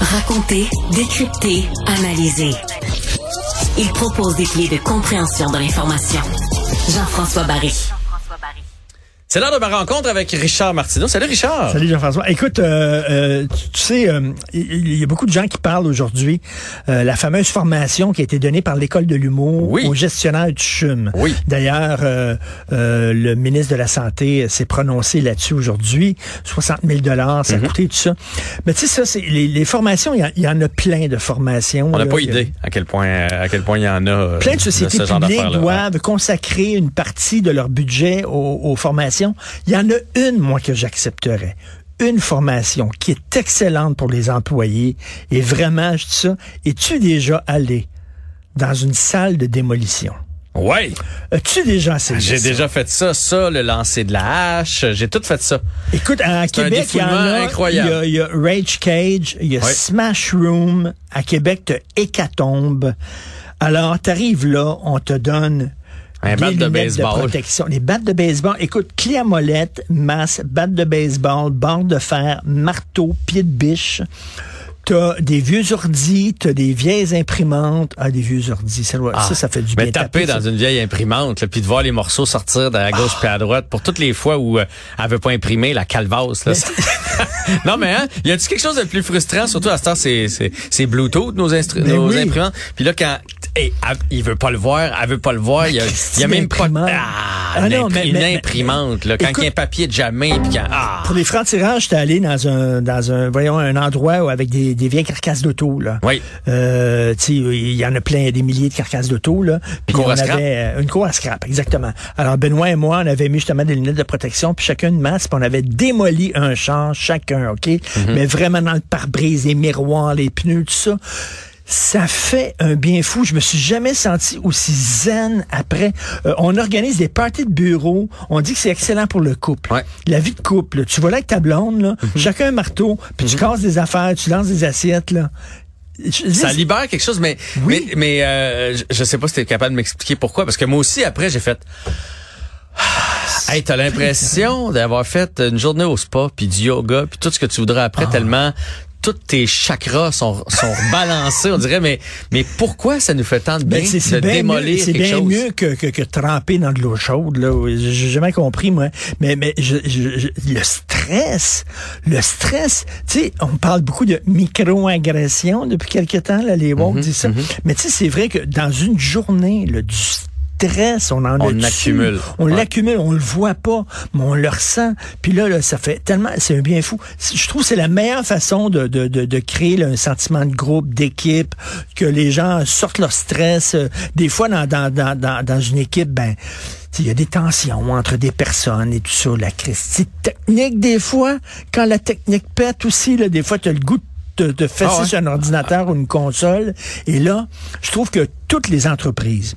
Raconter, décrypter, analyser. Il propose des clés de compréhension de l'information. Jean-François Barry. C'est l'heure de ma rencontre avec Richard Martineau. Salut Richard. Salut Jean-François. Écoute, euh, euh, tu, tu sais, euh, il y a beaucoup de gens qui parlent aujourd'hui euh, la fameuse formation qui a été donnée par l'école de l'humour Oui. aux gestionnaires du CHUM. Oui. D'ailleurs, le ministre de la Santé s'est prononcé là-dessus aujourd'hui. 60 000 dollars, ça a coûté tout ça. Mais tu sais, ça, c'est les, les formations. Il y en- il y, en a plein de formations. On n'a pas idée à quel point à quel point il y en a. Plein de sociétés publiques doivent consacrer une partie de leur budget aux, aux formations. Il y en a une, moi, que j'accepterais. Une formation qui est excellente pour les employés. Et vraiment, je dis ça, es-tu déjà allé dans une salle de démolition? Ouais. As-tu déjà essayé J'ai déjà fait ça, ça, le lancer de la hache. J'ai tout fait ça. Écoute, à Québec, il y en a. incroyable. Il y a, il y a Rage Cage, il y a. Smash Room. À Québec, t'as Hécatombe. Alors, t'arrives là, on te donne Un des bat de baseball. protection. Les battes de baseball. Écoute, clé à molette, masse, batte de baseball, barre de fer, marteau, pied de biche. T'as des vieux ordis, t'as des vieilles imprimantes. Ah, des vieux ordis, ça, Ah, ça, ça fait du bien. Mais taper dans une vieille imprimante, là, puis de voir les morceaux sortir de la gauche puis à droite, pour toutes les fois où euh, elle veut pas imprimer la calvasse. Là, non mais hein, y a-tu quelque chose de plus frustrant, surtout à ce temps, c'est c'est c'est Bluetooth nos, Ben nos oui. imprimantes? Puis là quand hey, elle- il veut pas le voir, elle veut pas le voir, il y a, y a même pas ah, Ah une non, mais- une mais- imprimante là, quand Écoute- il y a un papier de jamais puis quand ah Pour les francs-tirages, j'étais allé dans un, dans un, voyons, un endroit où- avec des, des vieilles carcasses d'auto. Oui. Euh, il y en a plein, des milliers de carcasses d'auto, là. Puis on avait euh, une cour à scrap, exactement. Alors, Benoît et moi, on avait mis justement des lunettes de protection, puis chacun une masse, puis on avait démoli un champ, chacun, OK? Mhm. Mais vraiment dans le pare-brise, les miroirs, les pneus, tout ça. Ça fait un bien fou. Je me suis jamais senti aussi zen après. Euh, on organise des parties de bureau. On dit que c'est excellent pour le couple. Ouais. La vie de couple. Tu vas là avec ta blonde, là, Mhm. chacun un marteau, puis tu casses des affaires, tu lances des assiettes. Là. Je- Ça libère quelque chose, mais Oui. mais, mais euh, je, je sais pas si tu es capable de m'expliquer pourquoi, parce que moi aussi après j'ai fait. Hey, t'as l'impression d'avoir fait une journée au spa, puis du yoga, puis tout ce que tu voudrais Ah. après, tellement tous tes chakras sont, sont balancés, on dirait, mais, mais pourquoi ça nous fait tant de bien Ben, c'est c'est de bien démolir mieux, c'est bien chose? mieux que, que, que tremper dans de l'eau chaude. Là. J'ai jamais compris, moi. Mais, mais je, je- je- le stress, le stress, tu sais, on parle beaucoup de micro-agression depuis quelque temps, là, les woke disent ça. Mais tu sais, c'est vrai que dans une journée, là, du stress, on en On dessus. accumule. On Ouais. l'accumule, on le voit pas, mais on le ressent. Puis là, là ça fait tellement, c'est un bien fou. Je trouve que c'est la meilleure façon de, de, de, de créer là, un sentiment de groupe, d'équipe, que les gens sortent leur stress. Euh, Des fois, dans, dans, dans, dans, dans une équipe, ben, il y a des tensions entre des personnes et tout ça, la crise technique des fois. Quand la technique pète aussi, là, des fois, tu as le goût de te, te fesser Ah ouais. sur un ordinateur ou une console. Et là, je trouve que toutes les entreprises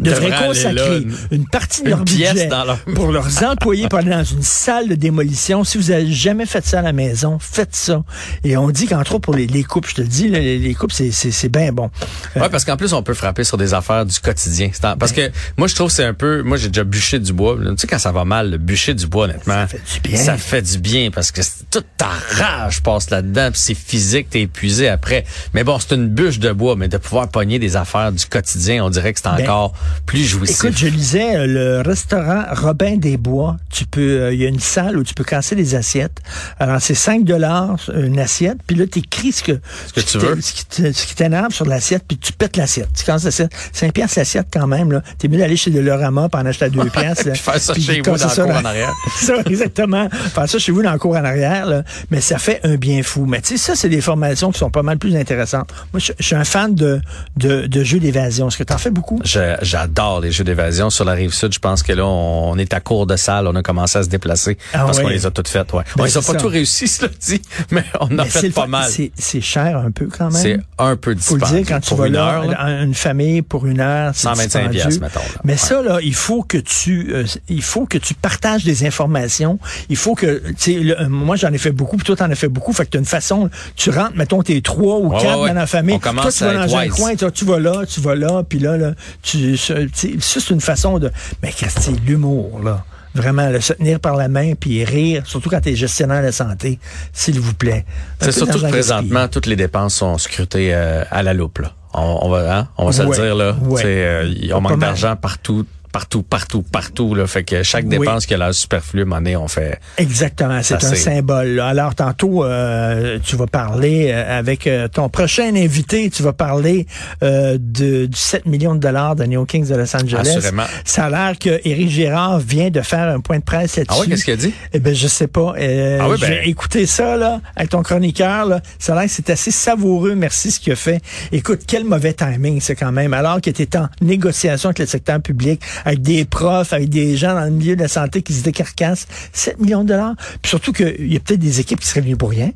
devraient là, consacrer une- partie de leur budget leur- pour leurs employés pour aller dans une salle de démolition. Si vous avez jamais fait ça à la maison, faites ça. Et on dit qu'entre autres pour les, les couples, je te le dis, les, les couples, c'est, bien bon. Euh, Ouais, parce qu'en plus, on peut frapper sur des affaires du quotidien. En- Parce Ben. que moi, je trouve que c'est un peu... Moi, j'ai déjà bûché du bois. Tu sais, quand ça va mal, le bûcher du bois, honnêtement... Ça fait du bien. Ça fait du bien parce que toute ta rage passe là-dedans, puis c'est physique, t'es épuisé après. Mais bon, c'est une bûche de bois, mais de pouvoir pogner des affaires du quotidien, on dirait que c'est Ben, encore plus jouissif. Écoute, je lisais euh, le restaurant Robin des Bois. Tu peux, euh, il y a une salle où tu peux casser des assiettes. Alors c'est 5 dollars une assiette, puis là t'écris ce que Ce que tu veux. ce qui t'énerve sur l'assiette, puis tu pètes l'assiette. Tu casses l'assiette. 5 piastres l'assiette quand même là. T'es mieux d'aller chez Delorama pour en acheter à 2 piastres. Puis faire ça Puis chez vous dans le ça cour en arrière. ça, exactement. Faire ça chez vous dans le cours en arrière, là. mais ça fait un bien fou. Mais tu sais, ça, c'est des formations qui sont pas mal plus intéressantes. Moi, je, je suis un fan de, de, de jeux d'évasion. Est-ce que tu en fais beaucoup? Je- J'adore les jeux d'évasion sur la rive sud. Je pense que là, on, est à court de salle. On a commencé à se déplacer Ah parce qu'on les a toutes faites. Ouais. Ben, on les a pas ça. tout réussi, cela dit, mais on a Mais c'est fait pas mal. C'est cher un peu quand même. C'est un peu faut le dire, quand tu vas une là, heure, là. une famille pour une heure, c'est 125 dispendieux. piastres, mettons, là. Mais Ouais. ça, là, il faut que tu, euh, il faut que tu partages des informations. Il faut que, tu sais, le- euh, moi j'en ai fait beaucoup, puis toi t'en as fait beaucoup. Fait que t'as une façon, tu rentres, mettons, t'es trois ou Ouais, quatre dans la famille. On commence toi, tu vas à dans un coin, toi, tu vas là, tu vas là, puis là, là, tu, ça, c'est une façon de, mais qu'est-ce que c'est l'humour là. Vraiment, le se tenir par la main puis rire, surtout quand tu es gestionnaire de la santé, s'il vous plaît. C'est surtout présentement, toutes les dépenses sont scrutées euh, à la loupe. Là. On, on va, hein? on va se le dire là. ouais. Euh, on manque d'argent partout, partout, partout, partout. Là. Fait que chaque Oui. dépense qui a l'air superflue, donné, on fait. Exactement, c'est un symbole. là. Alors tantôt, euh, tu vas parler euh, avec euh, ton prochain invité, tu vas parler euh, de, du 7 millions de dollars de New Kings de Los Angeles. Assurément. Ça a l'air que Éric Girard vient de faire un point de presse là-dessus. Ah ouais, qu'est-ce qu'il a dit? Eh ben je sais pas. Euh, Ah oui, ben- J'ai écouté ça là avec ton chroniqueur. Là. Ça a l'air que c'est assez savoureux. Merci ce qu'il a fait. Écoute, quel mauvais timing c'est quand même. Alors qu'il était en négociation avec le secteur public, avec des profs, avec des gens dans le milieu de la santé qui se décarcassent. 7 millions de dollars. Puis surtout qu'il y a peut-être des équipes qui seraient venues pour rien.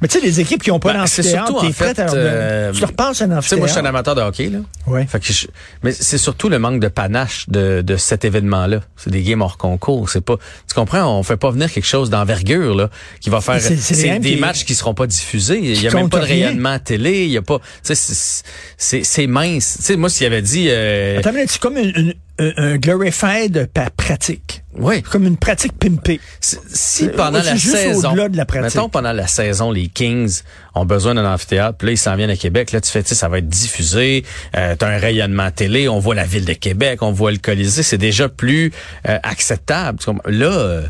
Mais tu sais, les équipes qui n'ont pas Ben, c'est d'amphithéâtre, surtout, t'es à leur euh, Tu leur passes un Tu sais, moi, je suis un amphithéâtre. amateur de hockey, là. Ouais. Fait que je- mais c'est surtout le manque de panache de, de cet événement-là. C'est des games hors concours. C'est pas, tu comprends, on fait pas venir quelque chose d'envergure, là, qui va faire, C'est- des qui- matchs qui seront pas diffusés. Il y a même pas de rayonnement à télé. Il y a pas, tu sais, c'est- mince. Tu sais, moi, s'il avait dit, euh, Attends, c'est comme une, une- un, un glorified pa- pratique. oui, Comme une pratique pimpée. Si- pendant la saison, au-delà de la pratique. mettons pendant la saison, les Kings ont besoin d'un amphithéâtre, puis là ils s'en viennent à Québec, là tu fais, tu sais, ça va être diffusé, euh, t'as un rayonnement télé, on voit la ville de Québec, on voit le Colisée, c'est déjà plus euh, acceptable. Là, euh,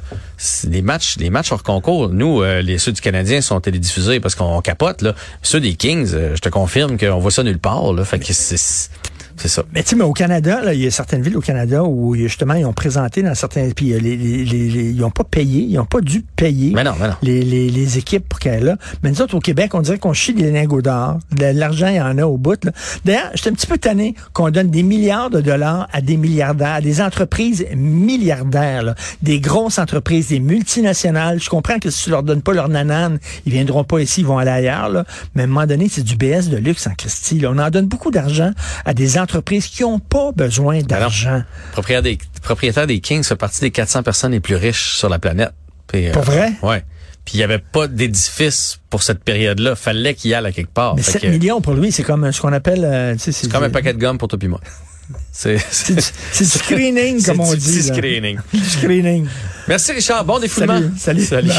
des matchs, les matchs hors concours, nous, euh, les ceux du Canadien sont télédiffusés parce qu'on capote là. Ceux des Kings, euh, je te confirme qu'on voit ça nulle part là, fait que c'est c'est ça. Mais tu sais, mais au Canada, là, il y a certaines villes au Canada où justement ils ont présenté dans certains puis euh, les, les, les- ils ont pas payé, ils ont pas dû payer Mais non, mais non. les, les, les équipes pour qu'elles là. Mais nous autres au Québec, on dirait qu'on chie des lingots d'or. L'argent, il y en a au bout. là. D'ailleurs, j'étais un petit peu tanné qu'on donne des milliards de dollars à des milliardaires, à des entreprises milliardaires, là. des grosses entreprises, des multinationales. Je comprends que si tu leur donnes pas leur nanane, ils viendront pas ici, ils vont aller ailleurs. Là. Mais à un moment donné, c'est du BS de luxe en Christie. là. On en donne beaucoup d'argent à des entreprises qui n'ont pas besoin d'argent. Propriétaire des, propriétaire des Kings fait partie des 400 personnes les plus riches sur la planète. Puis, euh, Pour vrai? Ouais. Puis il n'y avait pas d'édifice pour cette période-là. Fallait qu'il y aille à quelque part. Mais Fait 7 que millions pour lui, c'est comme ce qu'on appelle... euh, C'est comme un paquet de gomme pour toi puis moi. C'est C'est du, c'est screening, c'est comme on du dit. là. screening. Du screening. Merci Richard. Bon défoulement. Salut. Salut.